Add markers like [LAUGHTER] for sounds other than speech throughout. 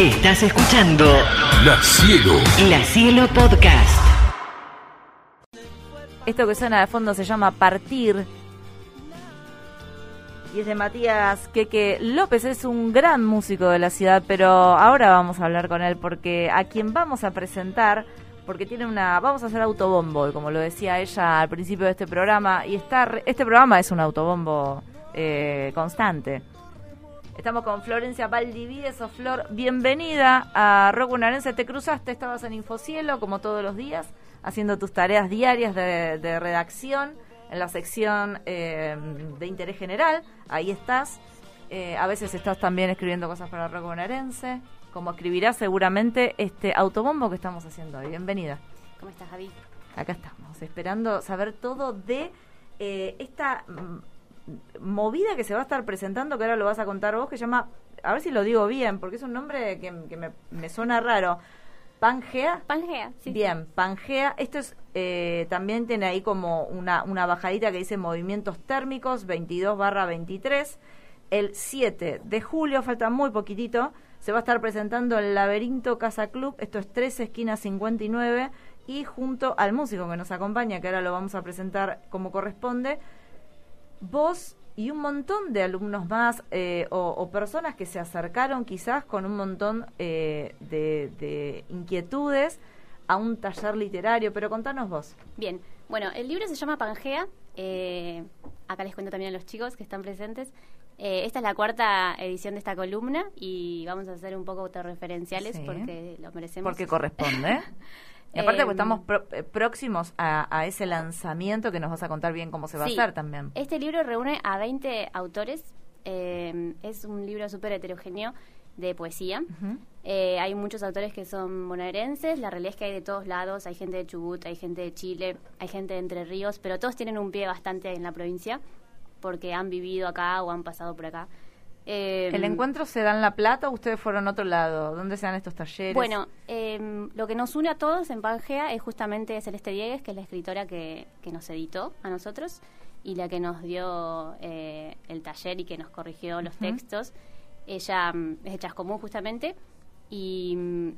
Estás escuchando La Cielo. La Cielo Podcast. Esto que suena de fondo se llama Partir. Y es de Matías Queque López, es un gran músico de la ciudad, pero ahora vamos a hablar con él porque a quien vamos a presentar, porque tiene una, vamos a hacer autobombo, como lo decía ella al principio de este programa, y está, este programa es un autobombo eh, constante. Estamos con Florencia Valdivieso. Flor, bienvenida a Rock Bonaerense. Te cruzaste, estabas en Infocielo como todos los días, haciendo tus tareas diarias de, redacción en la sección eh, de interés general. Ahí estás. Eh, a veces estás también escribiendo cosas para Rock Bonaerense, como escribirás seguramente este autobombo que estamos haciendo hoy. Bienvenida. ¿Cómo estás, Javi? Acá estamos, esperando saber todo de eh, esta mm, movida que se va a estar presentando, que ahora lo vas a contar vos, que se llama, a ver si lo digo bien, porque es un nombre que, me, suena raro. Pangea. Pangea, sí. Bien, Pangea. Esto es, eh, también tiene ahí como una, una bajadita que dice movimientos térmicos 22 barra 23. El 7 de julio, falta muy poquitito, se va a estar presentando el Laberinto Casa Club. Esto es 13 esquinas 59 y junto al músico que nos acompaña, que ahora lo vamos a presentar como corresponde, vos y un montón de alumnos más eh, o, personas que se acercaron quizás con un montón eh, de, inquietudes a un taller literario, pero contanos vos. Bien, bueno, el libro se llama Pangea, eh, acá les cuento también a los chicos que están presentes. esta es la cuarta edición de esta columna y vamos a hacer un poco autorreferenciales porque lo merecemos. Porque corresponde. [LAUGHS] Y aparte, pues estamos eh, próximos a, ese lanzamiento que nos vas a contar bien cómo se va a hacer también. Este libro reúne a 20 autores. Eh, es un libro súper heterogéneo de poesía. Eh, hay muchos autores que son bonaerenses. La realidad es que hay de todos lados. Hay gente de Chubut, hay gente de Chile, hay gente de Entre Ríos, pero todos tienen un pie bastante en la provincia porque han vivido acá o han pasado por acá. ¿El em, encuentro se da en La Plata o ustedes fueron a otro lado? ¿Dónde se dan estos talleres? Bueno, em, lo que nos une a todos en Pangea es justamente Celeste Diegues, que es la escritora que, nos editó a nosotros y la que nos dio eh, el taller y que nos corrigió los textos. Ella mm, es de Chascomún justamente y mm,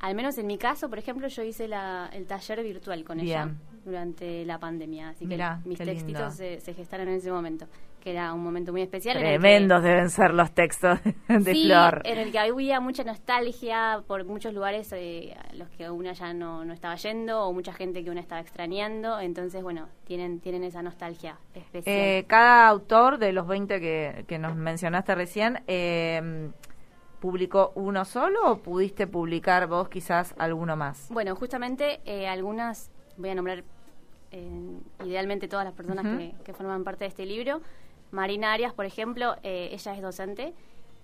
al menos en mi caso, por ejemplo, yo hice el taller virtual con ella durante la pandemia, así que mis textitos se, se gestaron en ese momento que era un momento muy especial. Tremendos deben ser los textos [LAUGHS] de sí, Flor. en el que había mucha nostalgia por muchos lugares eh, a los que una ya no, no estaba yendo o mucha gente que una estaba extrañando. Entonces, bueno, tienen, tienen esa nostalgia especial. Eh, cada autor de los 20 que, que nos mencionaste recién, eh, ¿publicó uno solo o pudiste publicar vos quizás alguno más? Bueno, justamente algunas, voy a nombrar idealmente todas las personas que, que forman parte de este libro. Marina Arias, por ejemplo, eh, ella es docente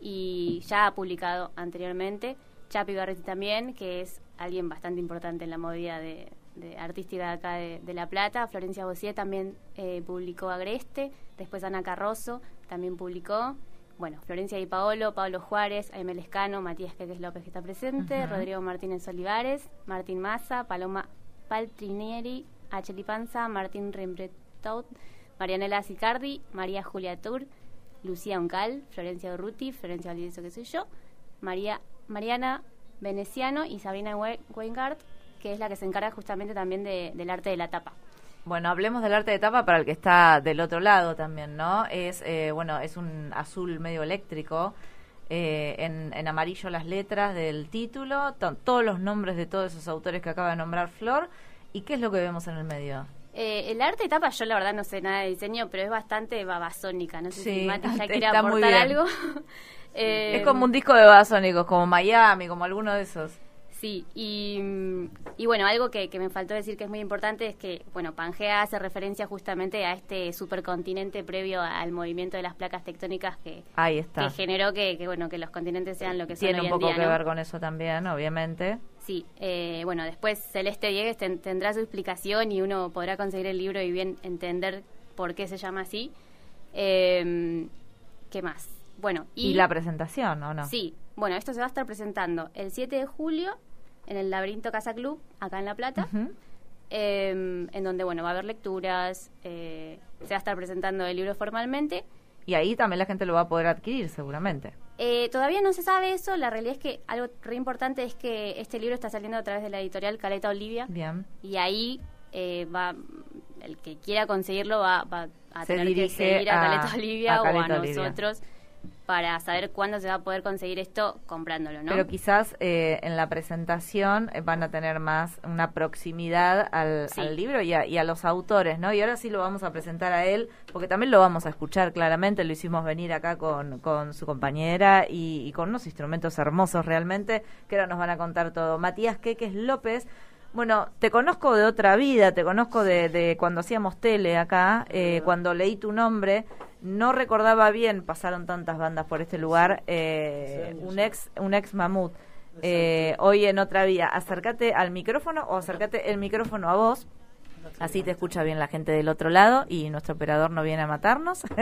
y ya ha publicado anteriormente. Chapi Garretti también, que es alguien bastante importante en la movida de, artística de acá de, La Plata. Florencia Bossier también eh, publicó Agreste. Después Ana Carroso también publicó. Bueno, Florencia y Paolo, Pablo Juárez, Aimel Escano, Matías Queques López que está presente, Rodrigo Martínez Olivares, Martín Massa, Paloma Paltrinieri, Acheli Panza, Martín Rembretot, Marianela Sicardi, María Julia Tour, Lucía Uncal, Florencia Urruti, Florencia Valdivieso, que soy yo, María, Mariana Veneciano y Sabina Weingart, que es la que se encarga justamente también del arte de la tapa. Bueno, hablemos del arte de tapa para el que está del otro lado también, ¿no? Es, eh, bueno, es un azul medio eléctrico, eh, en, en, amarillo las letras del título, todos los nombres de todos esos autores que acaba de nombrar Flor, ¿y qué es lo que vemos en el medio? Eh, el arte de tapa, yo la verdad no sé nada de diseño, pero es bastante babasónica. No sé si Mati ya [LAUGHS] quiere aportar algo. [LAUGHS] es como un disco de babasónicos, como Miami, como alguno de esos. Sí, y, y bueno, algo que, me faltó decir que es muy importante es que, bueno, Pangea hace referencia justamente a este supercontinente previo al movimiento de las placas tectónicas que, que generó que, bueno, que los continentes sean lo que son Tiene un poco que ver con eso también, obviamente. Sí, eh, bueno, después Celeste Diegues tendrá su explicación y uno podrá conseguir el libro y bien entender por qué se llama así. Eh, ¿Qué más? Bueno, y, ¿Y la presentación, ¿o no? Sí, bueno, esto se va a estar presentando el 7 de julio en el Laberinto Casa Club, acá en La Plata, em, en donde, bueno, va a haber lecturas, eh, se va a estar presentando el libro formalmente. Y ahí también la gente lo va a poder adquirir, seguramente. Eh, todavía no se sabe eso, la realidad es que algo re importante es que este libro está saliendo a través de la editorial Caleta Olivia. Bien. Y ahí eh, va, el que quiera conseguirlo va, va a Se tener que seguir a, a- Caleta Olivia a o a Olivia. nosotros para saber cuándo se va a poder conseguir esto comprándolo, ¿no? Pero quizás eh, en la presentación eh, van a tener más una proximidad al, Sí. al libro y a, y a los autores, ¿no? Y ahora sí lo vamos a presentar a él, porque también lo vamos a escuchar claramente, lo hicimos venir acá con, con su compañera y, y con unos instrumentos hermosos realmente, que ahora nos van a contar todo. Matías Queques López, bueno, te conozco de otra vida, te conozco de, de cuando hacíamos tele acá, eh, cuando leí tu nombre, no recordaba bien, pasaron tantas bandas por este lugar, eh, un ex un ex mamut. Eh, hoy en otra vida, acércate al micrófono o acércate el micrófono a vos, así te escucha bien la gente del otro lado y nuestro operador no viene a matarnos. [LAUGHS]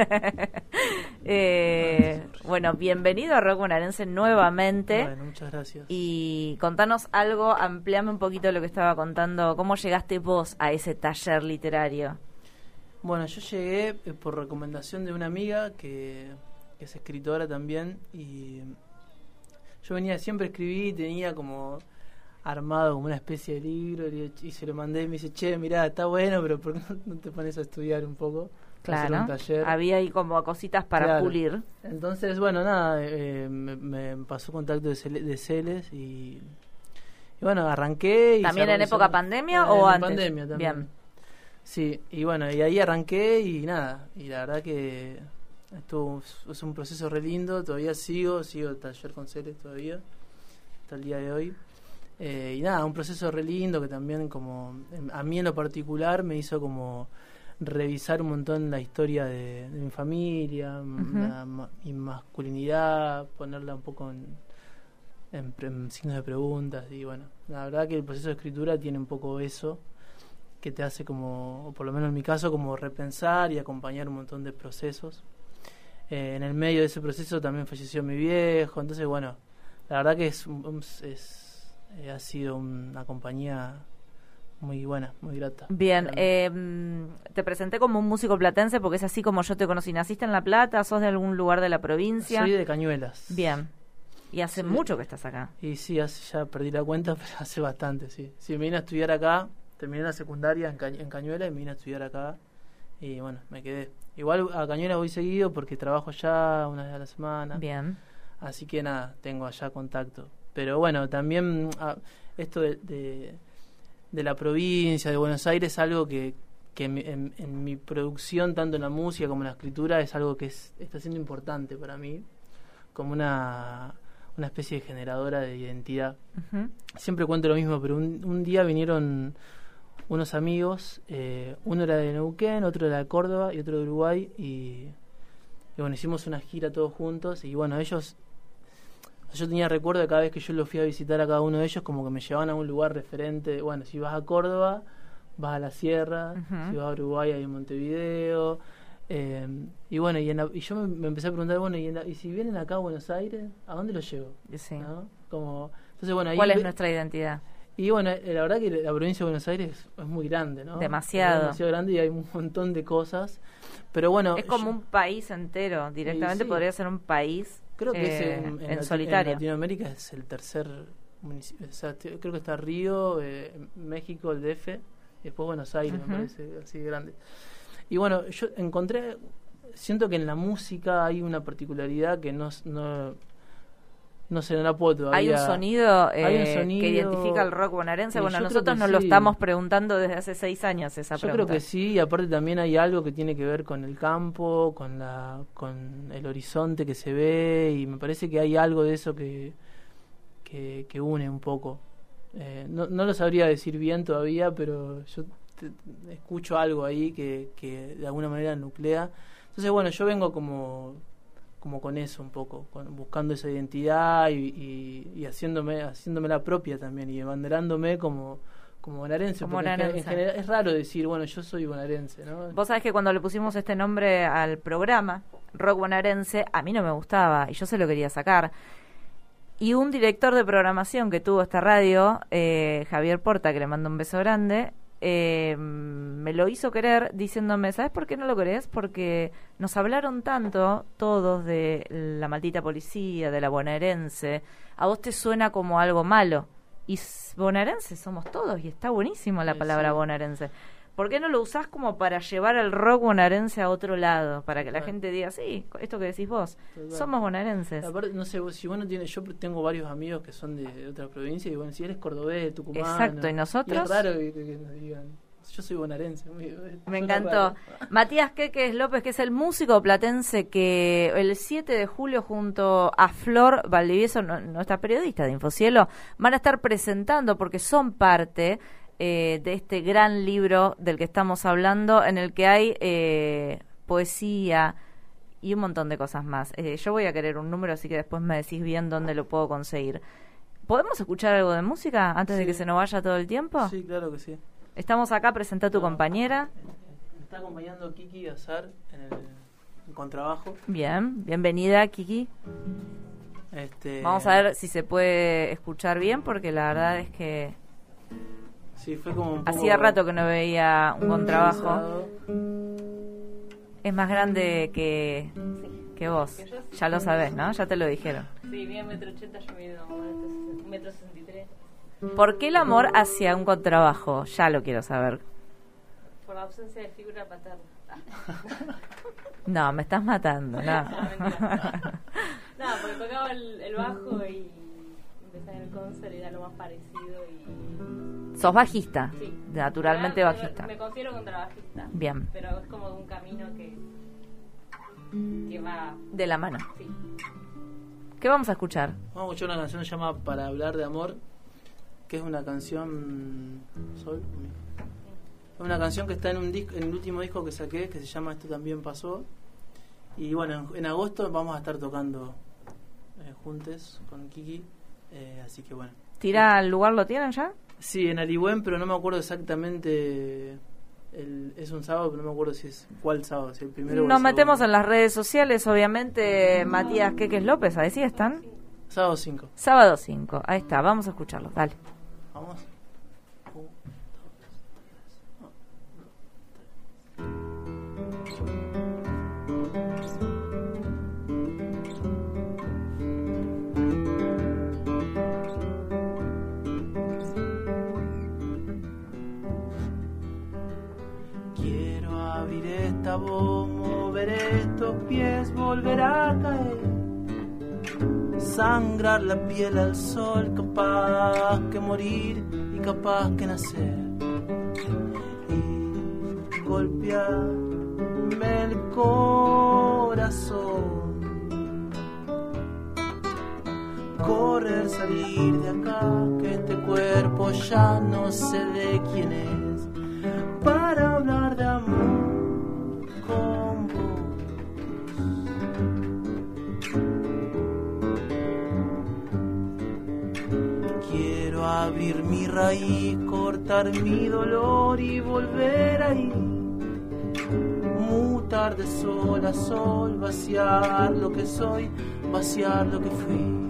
Eh, bueno, bienvenido a Rock Bonaerense nuevamente. Bueno, muchas gracias. Y contanos algo, ampliame un poquito lo que estaba contando. ¿Cómo llegaste vos a ese taller literario? Bueno, yo llegué eh, por recomendación de una amiga que, que es escritora también y yo venía siempre escribí tenía como armado como una especie de libro y, y se lo mandé y me dice, che, mirá, está bueno, pero ¿por qué no- te pones a estudiar un poco? Claro. un taller. Había ahí como cositas para Claro. pulir. Entonces, bueno, nada, eh, me, me pasó contacto de, Cele- de Celes y, y bueno, arranqué. Y ¿También en época pandemia en- o en antes? pandemia también. Bien. Sí, y bueno, y ahí arranqué y nada, y la verdad que estuvo, es un proceso re lindo, todavía sigo, sigo el taller con Celes todavía, hasta el día de hoy. Eh, y nada, un proceso re lindo que también como, em, a mí en lo particular me hizo como revisar un montón la historia de, de mi familia, la ma- mi masculinidad, ponerla un poco en, en en signos de preguntas y bueno, la verdad que el proceso de escritura tiene un poco eso que te hace como, o por lo menos en mi caso, como repensar y acompañar un montón de procesos. Eh, en el medio de ese proceso también falleció mi viejo, entonces bueno, la verdad que es, es eh, ha sido una compañía muy buena, muy grata. Bien, eh, te presenté como un músico platense porque es así como yo te conocí. ¿Naciste en La Plata? ¿Sos de algún lugar de la provincia? Soy de Cañuelas. Bien. Y hace Sí. mucho que estás acá. Y sí, hace, ya perdí la cuenta, [LAUGHS] pero hace bastante, sí. Sí, me vine a estudiar acá, terminé la secundaria en, Ca- en Cañuelas y me vine a estudiar acá. Y bueno, me quedé. Igual a Cañuelas voy seguido porque trabajo allá una vez a la semana. Bien. Así que nada, tengo allá contacto. Pero bueno, también ah, esto de, de, de la provincia, de Buenos Aires, es algo que, que en, mi- en- en mi producción, tanto en la música como en la escritura, es algo que es, está siendo importante para mí, como una, una especie de generadora de identidad. Siempre cuento lo mismo, pero un, un día vinieron unos amigos, eh, uno era de Neuquén, otro era de Córdoba y otro de Uruguay, y, y bueno, hicimos una gira todos juntos, y bueno, ellos, yo tenía recuerdo de cada vez que yo los fui a visitar a cada uno de ellos, como que me llevaban a un lugar referente, bueno, si vas a Córdoba, vas a la sierra, si vas a Uruguay hay Montevideo, eh, y bueno, y, en la- y yo me, me empecé a preguntar, bueno, y, en la- y si vienen acá a Buenos Aires, ¿a dónde los llevo? Sí. ¿No? Como, entonces, bueno, ahí ¿Cuál es nuestra identidad? Y bueno, la verdad que la provincia de Buenos Aires es muy grande, ¿no? Demasiado. Es demasiado grande y hay un montón de cosas. Pero bueno. es como yo un país entero. Directamente sí. podría ser un país Creo que es eh, en, en, solitario. en Latinoamérica es el tercer municipio. O sea, creo que está Río, eh, México, el DF, y después Buenos Aires, me parece así de grande. Y bueno, yo encontré. Siento que en la música hay una particularidad que no. no no sé, no la puedo todavía. Hay un sonido, eh, Hay un que identifica el rock bonaerense. Bueno, yo nosotros nos lo estamos preguntando desde hace seis años esa Yo pregunta. creo que sí, y aparte también hay algo que tiene que ver con el campo, con la con el horizonte que se ve y me parece que hay algo de eso que que, que une un poco. Eh, no, no lo sabría decir bien todavía, pero yo te- escucho algo ahí que, que de alguna manera nuclea. Entonces, bueno, yo vengo como como con eso un poco, con- buscando esa identidad y, y, y haciéndome haciéndome la propia también y abanderándome como como bonaerense, Como porque en general es raro decir, bueno, yo soy bonaerense, ¿no? Vos sabés que cuando le pusimos este nombre al programa, Rock Bonaerense, a mí no me gustaba y yo se lo quería sacar. Y un director de programación que tuvo esta radio, eh, Javier Porta, que le mando un beso grande, eh, me lo hizo querer diciéndome, ¿sabes por qué no lo querés? Porque nos hablaron tanto todos de la maldita policía, de la bonaerense. A vos te suena como algo malo. Y bonaerense somos todos y está buenísimo la Sí, palabra sí. bonaerense. ¿Por qué no lo usás como para llevar el rock bonaerense a otro lado? Para que la gente diga, sí, esto que decís vos, somos bonaerenses. Aparte, no sé, si vos no tienes, yo tengo varios amigos que son de, de otra provincia y bueno, si eres cordobés, tucumano. Exacto, ¿y nosotros? es raro que, que- que nos digan, yo soy bonaerense. Me encantó. [LAUGHS] Matías Queques López, que es el músico platense que el 7 de julio junto a Flor Valdivieso, nuestra periodista de Infocielo, van a estar presentando porque son parte eh, de este gran libro del que estamos hablando, en el que hay eh, poesía y un montón de cosas más. Eh, yo voy a querer un número, así que después me decís bien dónde lo puedo conseguir. ¿Podemos escuchar algo de música antes de que se nos vaya todo el tiempo? Sí, claro que sí. Estamos acá, presenta a tu No. compañera. Me está acompañando Kiki Azar en el en contrabajo. Bien, bienvenida Kiki. Este, Vamos a ver si se puede escuchar bien porque la verdad es que Sí, fue como un poco hacía rato que no veía un contrabajo. pesado. Es más grande que, que vos. Ya lo sabés, ¿no? Ya te lo dijeron. Sí, mide metro ochenta, yo mido un metro sesenta y tres. ¿Por qué el amor hacia un contrabajo? Ya lo quiero saber. Por la ausencia de figura paterna. [LAUGHS] No, me estás matando. No. [LAUGHS] No, porque tocaba el, el bajo y empecé en el concert y era lo más parecido y... Sos bajista. Sí. Naturalmente Ahora me- bajista. Me considero contrabajista. Bien. Pero es como un camino que... que va... De la mano. Sí. ¿Qué vamos a escuchar? Vamos a escuchar una canción que se llama Para hablar de amor, que es una canción Sol. Es una canción que está en un disco, en el último disco que saqué, que se llama Esto también pasó. Y bueno, en, en agosto vamos a estar tocando eh, juntos con Kiki, eh, así que bueno. ¿Tira al lugar lo tienen ya? Sí, en Arigüen, pero no me acuerdo exactamente. El, es un sábado, pero no me acuerdo si es cuál sábado, si el primero o el Nos metemos en las redes sociales, obviamente. Matías Queques López, ahí sí están. Sábado 5. Sábado 5, ahí está, vamos a escucharlo, dale. Vamos. Voz, mover estos pies, volver a caer. Sangrar la piel al sol, capaz que morir y capaz que nacer. Y golpearme el corazón. Correr, salir de acá, que este cuerpo ya no sé de abrir mi raíz, cortar mi dolor y volver ahí. Mutar de sol a sol, vaciar lo que soy, vaciar lo que fui.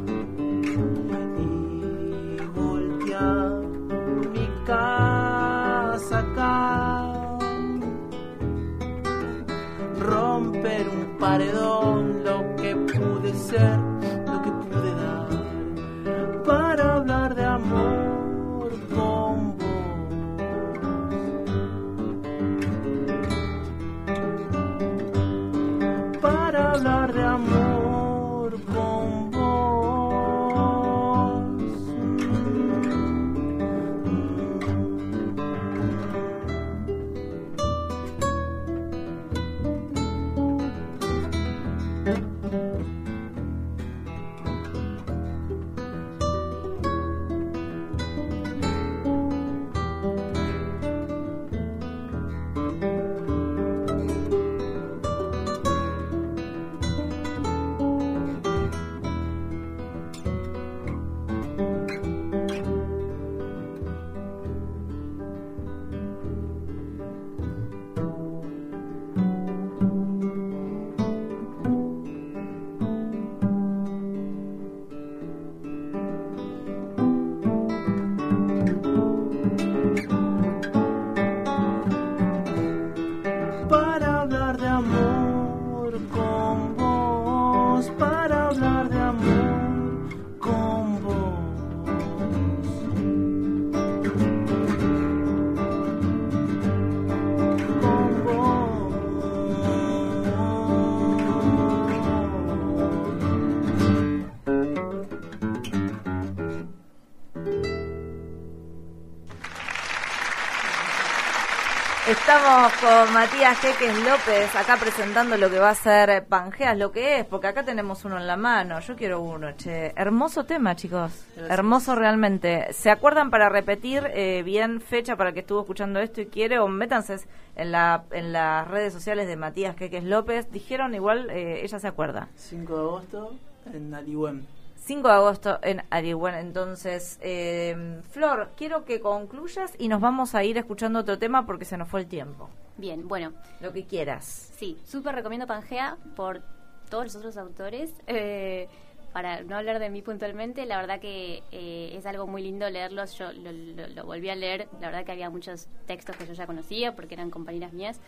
Estamos con Matías Jeques López acá presentando lo que va a ser Pangeas, lo que es, porque acá tenemos uno en la mano. Yo quiero uno, che. Hermoso tema, chicos. Gracias. Hermoso realmente. ¿Se acuerdan para repetir eh, bien fecha para el que estuvo escuchando esto y quiere? O métanse en, la, en las redes sociales de Matías Jeques López. Dijeron igual, eh, ella se acuerda. 5 de agosto en Alihuem. 5 de agosto en Arihuén. Entonces, eh, Flor, quiero que concluyas y nos vamos a ir escuchando otro tema porque se nos fue el tiempo. Bien, bueno, Lo que quieras. sí, súper recomiendo Pangea por todos los otros autores. Eh, para no hablar de mí puntualmente, la verdad que eh, es algo muy lindo leerlos. Yo lo, lo- lo volví a leer, la verdad que había muchos textos que yo ya conocía porque eran compañeras mías,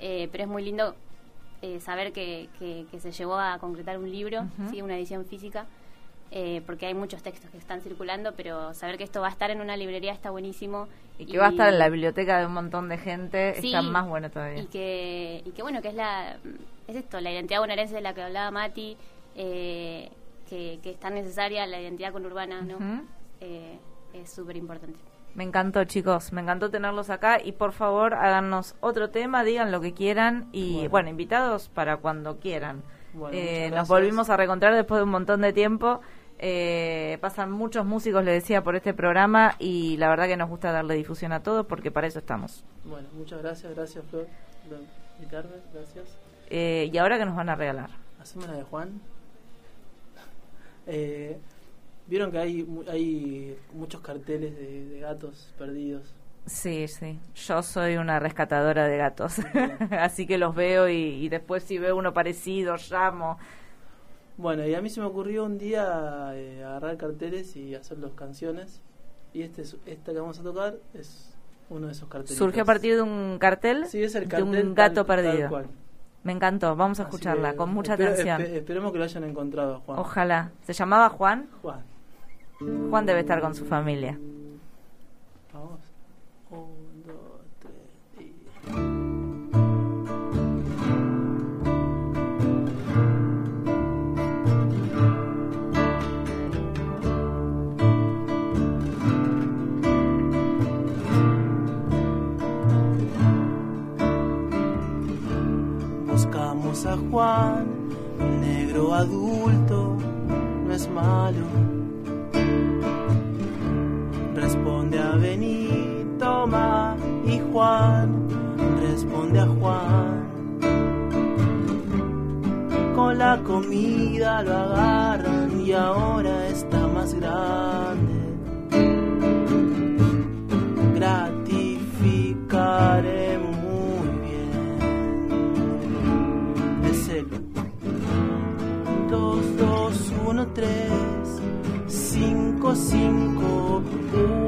Eh, pero es muy lindo eh, saber que, que- que se llegó a concretar un libro. ¿sí? una edición física. Eh, porque hay muchos textos que están circulando, pero saber que esto va a estar en una librería está buenísimo. Y que va a estar en la biblioteca de un montón de gente, Sí, está más bueno todavía. Y que, y que bueno, que es la es esto, la identidad bonaerense de la que hablaba Mati, eh, que, que es tan necesaria, la identidad conurbana, ¿no? Eh, es súper importante. Me encantó, chicos, me encantó tenerlos acá y por favor háganos otro tema, digan lo que quieran y bueno, Bueno. invitados para cuando quieran. Bueno, Eh, nos volvimos a reencontrar después de un montón de tiempo. Eh, pasan muchos músicos, le decía, por este programa y la verdad que nos gusta darle difusión a todos porque para eso estamos. Bueno, muchas gracias, gracias Flor por invitarme, gracias. Eh, y ahora que nos van a regalar. Hacemos la de Juan. Eh, Vieron que hay, hay muchos carteles de, de gatos perdidos. Sí, sí. Yo soy una rescatadora de gatos. [LAUGHS] Así que los veo y, y después si veo uno parecido, llamo. Bueno, y a mí se me ocurrió un día eh, agarrar carteles y hacer las canciones. Y este es- esta que vamos a tocar es uno de esos carteles. Surgió a partir de un cartel sí, es el de un gato tal- tal perdido. cual. Me encantó. Vamos a Así escucharla con mucha espero- atención. espe- esperemos que lo hayan encontrado, Juan. Ojalá. ¿Se llamaba Juan? Juan, Juan debe estar con su familia. A Juan, negro adulto, no es malo. Responde a Benito, Ma y Juan, responde a Juan. Con la comida lo agarran y ahora está más grande. 5,